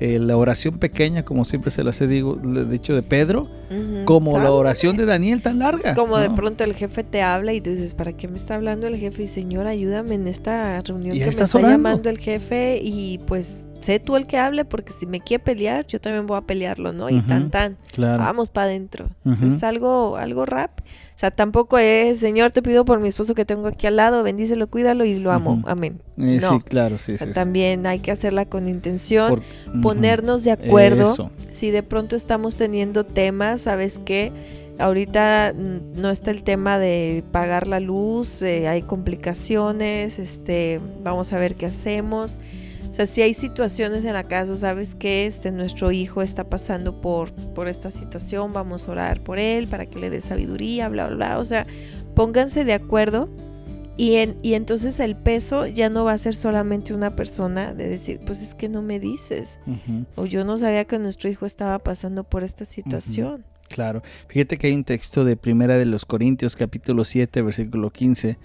eh, la oración pequeña, como siempre se las he digo, dicho de Pedro, como la oración de Daniel tan larga. Es como de pronto el jefe te habla y tú dices, ¿para qué me está hablando el jefe? Y Señor, ayúdame en esta reunión Y que me está orando. llamando el jefe y pues sé tú el que hable porque si me quiere pelear, yo también voy a pelearlo, ¿no? Y tan tan, Claro. vamos para adentro. Es algo algo rap. O sea, tampoco es, Señor, te pido por mi esposo que tengo aquí al lado, bendícelo, cuídalo y lo amo. Amén. Eh, no. Sí, claro, sí, O sea, sí. También hay que hacerla con intención, Por- ponernos de acuerdo. Eso. Si de pronto estamos teniendo temas, ¿sabes qué? Ahorita no está el tema de pagar la luz, eh, hay complicaciones, este, vamos a ver qué hacemos. O sea, si hay situaciones en la casa, ¿sabes qué? Este, nuestro hijo está pasando por, por esta situación, vamos a orar por él para que le dé sabiduría, bla, bla, bla. O sea, pónganse de acuerdo y, en, y entonces el peso ya no va a ser solamente una persona de decir, pues es que no me dices. O yo no sabía que nuestro hijo estaba pasando por esta situación. Claro. Fíjate que hay un texto de Primera de los Corintios, capítulo 7, versículo 15,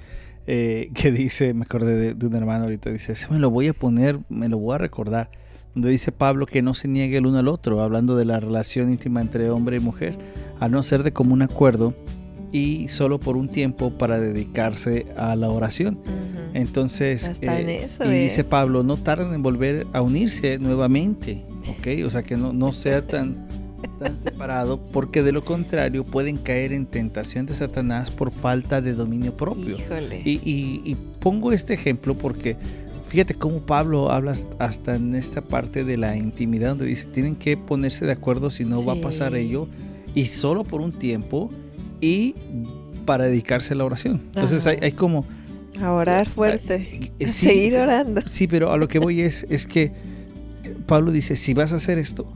eh, que dice, me acordé de, de un hermano ahorita, dice, "Ese me lo voy a poner, me lo voy a recordar, donde dice Pablo que no se niegue el uno al otro, hablando de la relación íntima entre hombre y mujer, a no ser de común acuerdo y solo por un tiempo para dedicarse a la oración. Entonces, Hasta en eso, y ¿eh? dice Pablo, no tarden en volver a unirse nuevamente, [LAUGHS] ¿ok? O sea, que no, no sea tan, separado, porque de lo contrario pueden caer en tentación de Satanás por falta de dominio propio. Híjole. Y, y- y pongo este ejemplo porque fíjate cómo Pablo habla hasta en esta parte de la intimidad, donde dice, tienen que ponerse de acuerdo si no va a pasar ello, y solo por un tiempo, y para dedicarse a la oración. Entonces hay, hay como... a orar fuerte. [LAUGHS] Eh, A sí, seguir orando. Sí, pero a lo que voy es, es que Pablo dice, si vas a hacer esto,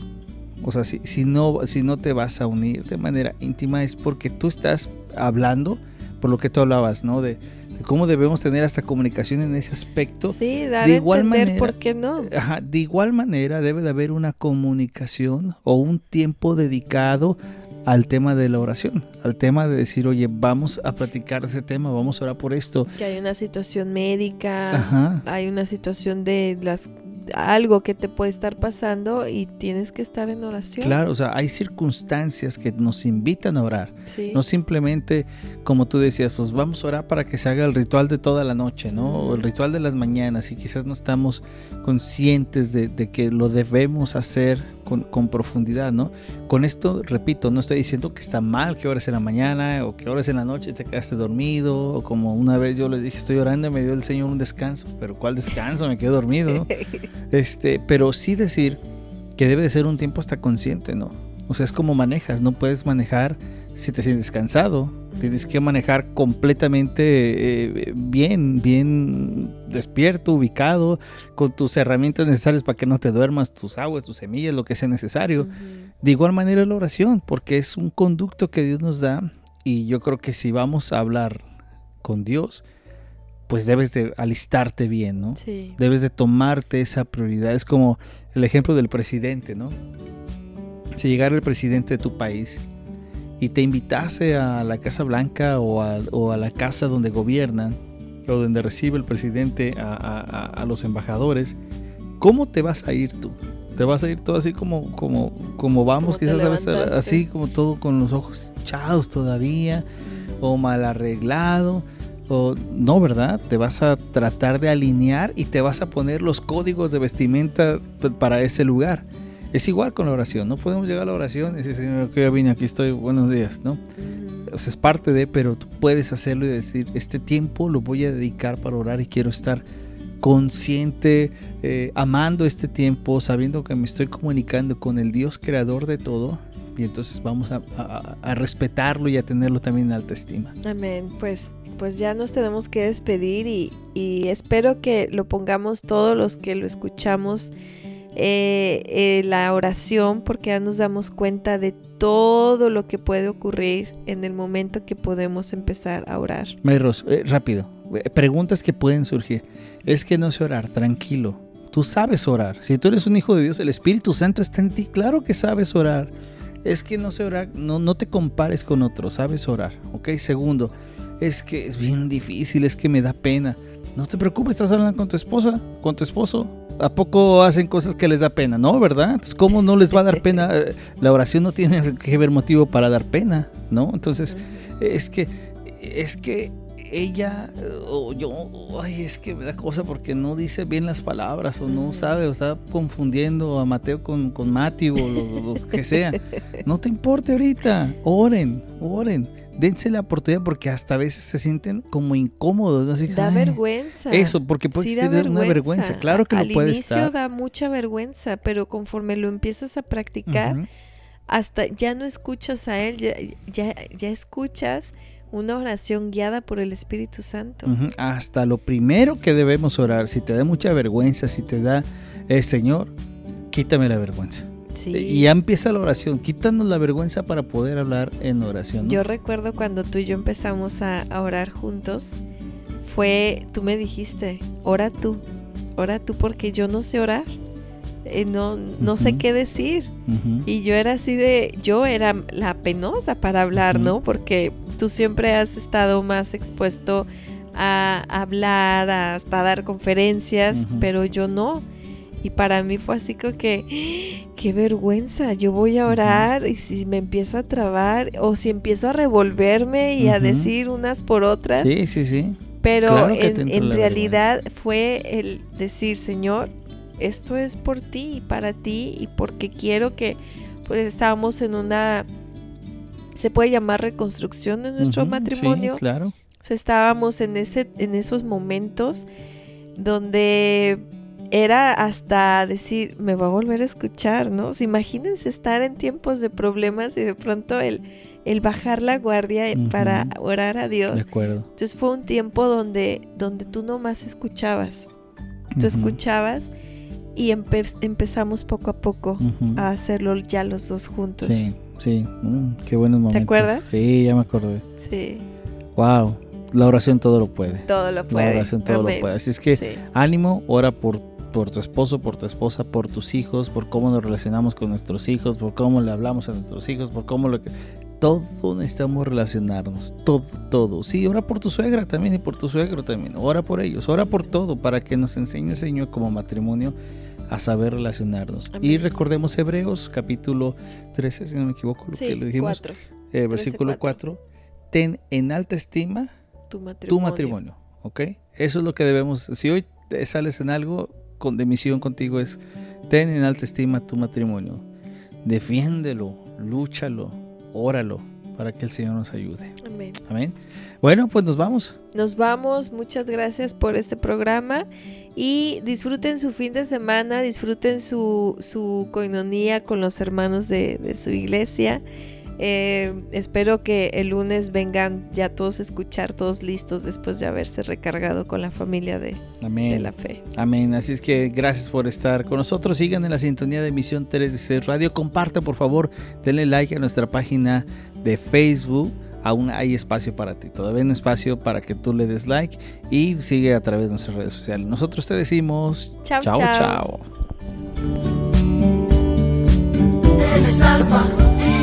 o sea, si, si, no, si no te vas a unir de manera íntima es porque tú estás hablando, por lo que tú hablabas, ¿no? De, de cómo debemos tener hasta comunicación en ese aspecto. Sí, dar de a igual entender manera- por qué no. Ajá, de igual manera debe de haber una comunicación o un tiempo dedicado al tema de la oración, al tema de decir, oye, vamos a platicar de ese tema, vamos a orar por esto. Que hay una situación médica, Ajá. hay una situación de las algo que te puede estar pasando y tienes que estar en oración. Claro, o sea, hay circunstancias que nos invitan a orar. Sí. No simplemente, como tú decías, pues vamos a orar para que se haga el ritual de toda la noche, ¿no? O el ritual de las mañanas y quizás no estamos conscientes de, de que lo debemos hacer con, con, profundidad, ¿no? Con esto, repito, no estoy diciendo que está mal que ores en la mañana o que ores en la noche y te quedaste dormido, o como una vez yo le dije, estoy orando y me dio el Señor un descanso, pero ¿cuál descanso? Me quedé dormido, ¿no? [LAUGHS] Este, pero sí decir que debe de ser un tiempo hasta consciente, ¿no? O sea, es como manejas, no puedes manejar si te sientes cansado, tienes que manejar completamente eh, bien, bien despierto, ubicado, con tus herramientas necesarias para que no te duermas, tus aguas, tus semillas, lo que sea necesario. Uh -huh. De igual manera la oración, porque es un conducto que Dios nos da y yo creo que si vamos a hablar con Dios, pues debes de alistarte bien, ¿no? Sí. Debes de tomarte esa prioridad. Es como el ejemplo del presidente, ¿no? Si llegara el presidente de tu país y te invitase a la Casa Blanca o a, o a la casa donde gobiernan o donde recibe el presidente a, a, a, los embajadores, ¿cómo te vas a ir tú? Te vas a ir todo así como, como, como vamos, quizás a veces así como todo con los ojos hinchados todavía, o mal arreglado, o no, ¿verdad? Te vas a tratar de alinear y te vas a poner los códigos de vestimenta para ese lugar. Es igual con la oración, no podemos llegar a la oración y decir, Señor, que ya vine, aquí estoy, buenos días, ¿no? O sea, es parte de, pero tú puedes hacerlo y decir, este tiempo lo voy a dedicar para orar y quiero estar consciente, eh, amando este tiempo, sabiendo que me estoy comunicando con el Dios creador de todo. Y entonces vamos a, a, a respetarlo y a tenerlo también en alta estima. Amén. Pues pues ya nos tenemos que despedir y, espero que lo pongamos todos los que lo escuchamos eh, eh, la oración porque ya nos damos cuenta de todo lo que puede ocurrir en el momento que podemos empezar a orar. Mayros, eh, rápido, preguntas que pueden surgir. Es que no sé orar, tranquilo. Tú sabes orar. Si tú eres un hijo de Dios, el Espíritu Santo está en ti. Claro que sabes orar. Es que no sé orar. No, no te compares con otros. Sabes orar. ¿Ok? Segundo, es que es bien difícil. Es que me da pena. No te preocupes, estás hablando con tu esposa, con tu esposo. ¿A poco hacen cosas que les da pena? No, ¿verdad? Entonces, ¿cómo no les va a dar pena? [LAUGHS] La oración no tiene que ver motivo para dar pena, ¿no? Entonces, es que, es que ella o yo, ay, es que me da cosa porque no dice bien las palabras o no sabe o está confundiendo a Mateo con, con Mati o lo, lo que sea. [LAUGHS] No te importe ahorita, oren, oren dense la oportunidad porque hasta a veces se sienten como incómodos. ¿no? Así, da vergüenza. Eso, porque puede sí, tener vergüenza. una vergüenza. Claro que Al lo puede inicio estar. da mucha vergüenza, pero conforme lo empiezas a practicar, uh -huh. hasta ya no escuchas a él, ya, ya, ya, escuchas una oración guiada por el Espíritu Santo. Uh -huh. Hasta lo primero que debemos orar, si te da mucha vergüenza, si te da, eh, Señor, quítame la vergüenza. Sí. Y ya empieza la oración. Quítanos la vergüenza para poder hablar en oración. ¿no? Yo recuerdo cuando tú y yo empezamos a, a, orar juntos, fue, tú me dijiste, ora tú, ora tú porque yo no sé orar. Eh, no, no uh -huh. sé qué decir. Uh -huh. Y yo era así de, yo era la penosa para hablar, uh -huh. ¿no? Porque tú siempre has estado más expuesto a hablar, a, hasta dar conferencias, pero yo no. Y para mí fue así como que, qué vergüenza, yo voy a orar uh -huh. y si me empiezo a trabar o si empiezo a revolverme y uh -huh. a decir unas por otras. Sí, sí, sí. Pero claro en, en realidad vergüenza. fue el decir, Señor, esto es por ti y para ti y porque quiero que, pues estábamos en una, se puede llamar reconstrucción de nuestro uh -huh. matrimonio. Sí, claro. O sea, estábamos en, ese, en esos momentos donde era hasta decir, me va a volver a escuchar, ¿no? Sea, imagínense estar en tiempos de problemas y de pronto el, el bajar la guardia uh -huh. para orar a Dios. De acuerdo. Entonces fue un tiempo donde, donde tú nomás escuchabas. Tú uh -huh. escuchabas y empe empezamos poco a poco uh -huh. a hacerlo ya los dos juntos. Sí, sí, mm, qué buenos momentos. ¿Te acuerdas? Sí, ya me acordé. Sí. Wow, la oración todo lo puede. Todo lo puede. La oración todo Amén. lo puede. Así es que sí. ánimo, ora por por tu esposo, por tu esposa, por tus hijos, por cómo nos relacionamos con nuestros hijos, por cómo le hablamos a nuestros hijos, por cómo lo que... Todo necesitamos relacionarnos, todo, todo. Sí, ora por tu suegra también y por tu suegro también. Ora por ellos, ora por todo para que nos enseñe el Señor como matrimonio a saber relacionarnos. Y recordemos Hebreos capítulo 13, si no me equivoco, lo que le dijimos. Eh, versículo 4. Ten en alta estima tu matrimonio. ¿Ok? Eso es lo que debemos. Si hoy sales en algo con, de misión contigo es ten en alta estima tu matrimonio. Defiéndelo, lúchalo, óralo para que el Señor nos ayude. Amén. Amén. Bueno, pues nos vamos. Nos vamos. Muchas gracias por este programa y disfruten su fin de semana, disfruten su, su coinonía con los hermanos de, de su iglesia. Eh, espero que el lunes vengan ya todos a escuchar, todos listos después de haberse recargado con la familia de, de, la fe. Amén. Así es que gracias por estar con nosotros. Sigan en la sintonía de Misión 3 Radio. Compartan, por favor. Denle like a nuestra página de Facebook. Aún hay espacio para ti. Todavía hay un espacio para que tú le des like y sigue a través de nuestras redes sociales. Nosotros te decimos chao, chao. chao.